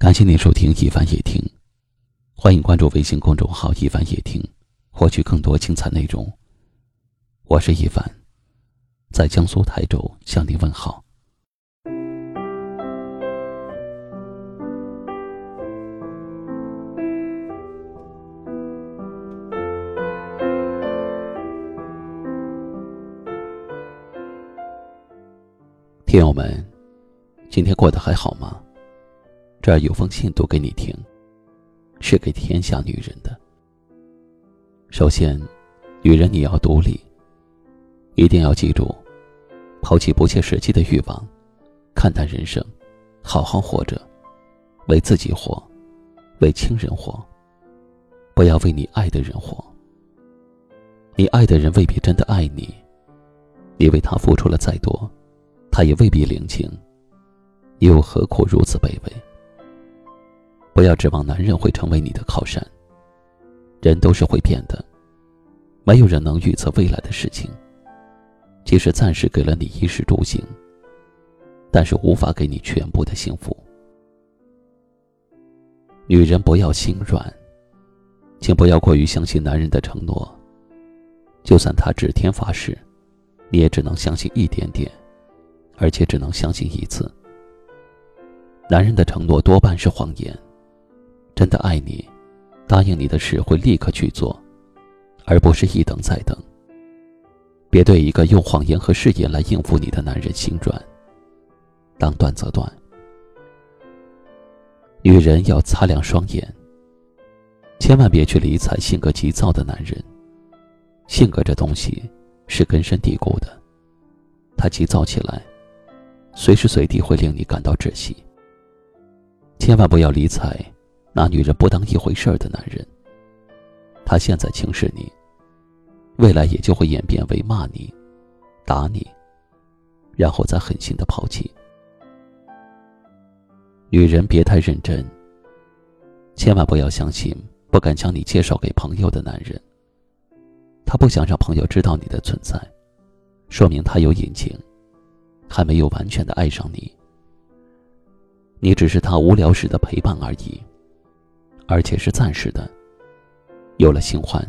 感谢您收听一凡夜听，欢迎关注微信公众号一凡夜听，获取更多精彩内容。我是一凡，在江苏台州向您问好。听友们，今天过得还好吗？这儿有封信读给你听，是给天下女人的。首先，女人你要独立，一定要记住，抛弃不切实际的欲望，看淡人生，好好活着，为自己活，为亲人活，不要为你爱的人活。你爱的人未必真的爱你，你为他付出了再多，他也未必领情，又何苦如此卑微？不要指望男人会成为你的靠山。人都是会变的，没有人能预测未来的事情。即使暂时给了你衣食住行，但是无法给你全部的幸福。女人不要心软，请不要过于相信男人的承诺。就算他指天发誓，你也只能相信一点点，而且只能相信一次。男人的承诺多半是谎言。真的爱你，答应你的事会立刻去做，而不是一等再等。别对一个用谎言和誓言来应付你的男人心软。当断则断。女人要擦亮双眼，千万别去理睬性格急躁的男人。性格这东西是根深蒂固的，他急躁起来，随时随地会令你感到窒息。千万不要理睬。拿女人不当一回事儿的男人，他现在轻视你，未来也就会演变为骂你、打你，然后再狠心的抛弃。女人别太认真，千万不要相信不敢将你介绍给朋友的男人。他不想让朋友知道你的存在，说明他有隐情，还没有完全的爱上你。你只是他无聊时的陪伴而已。而且是暂时的。有了新欢，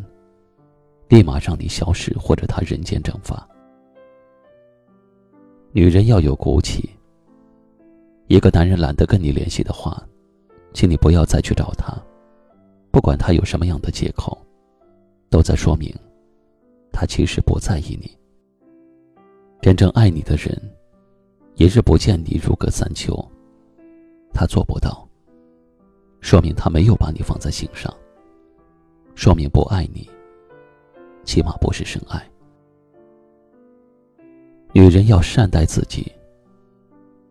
立马让你消失，或者他人间蒸发。女人要有骨气。一个男人懒得跟你联系的话，请你不要再去找他，不管他有什么样的借口，都在说明，他其实不在意你。真正爱你的人，一日不见你如隔三秋，他做不到。说明他没有把你放在心上。说明不爱你，起码不是深爱。女人要善待自己。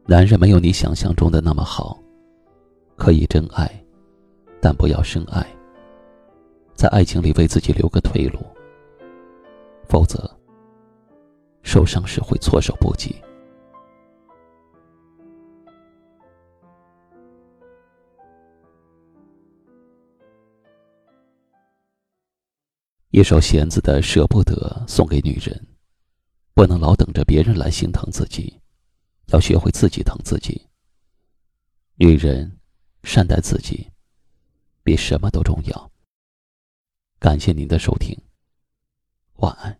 男人没有你想象中的那么好，可以真爱，但不要深爱。在爱情里为自己留个退路，否则受伤时会措手不及。一首弦子的舍不得送给女人，不能老等着别人来心疼自己，要学会自己疼自己。女人善待自己，比什么都重要。感谢您的收听，晚安。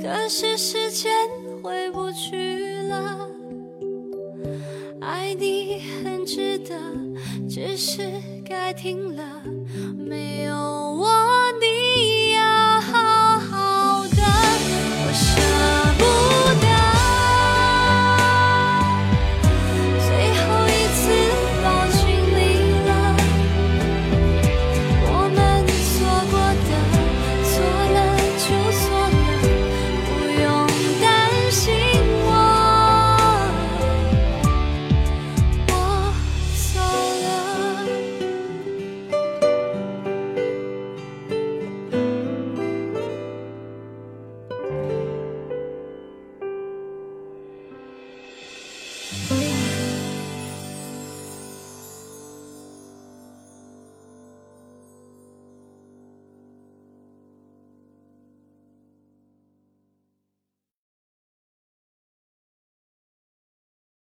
可是时间回不去了。爱你很值得，只是该停了，没有。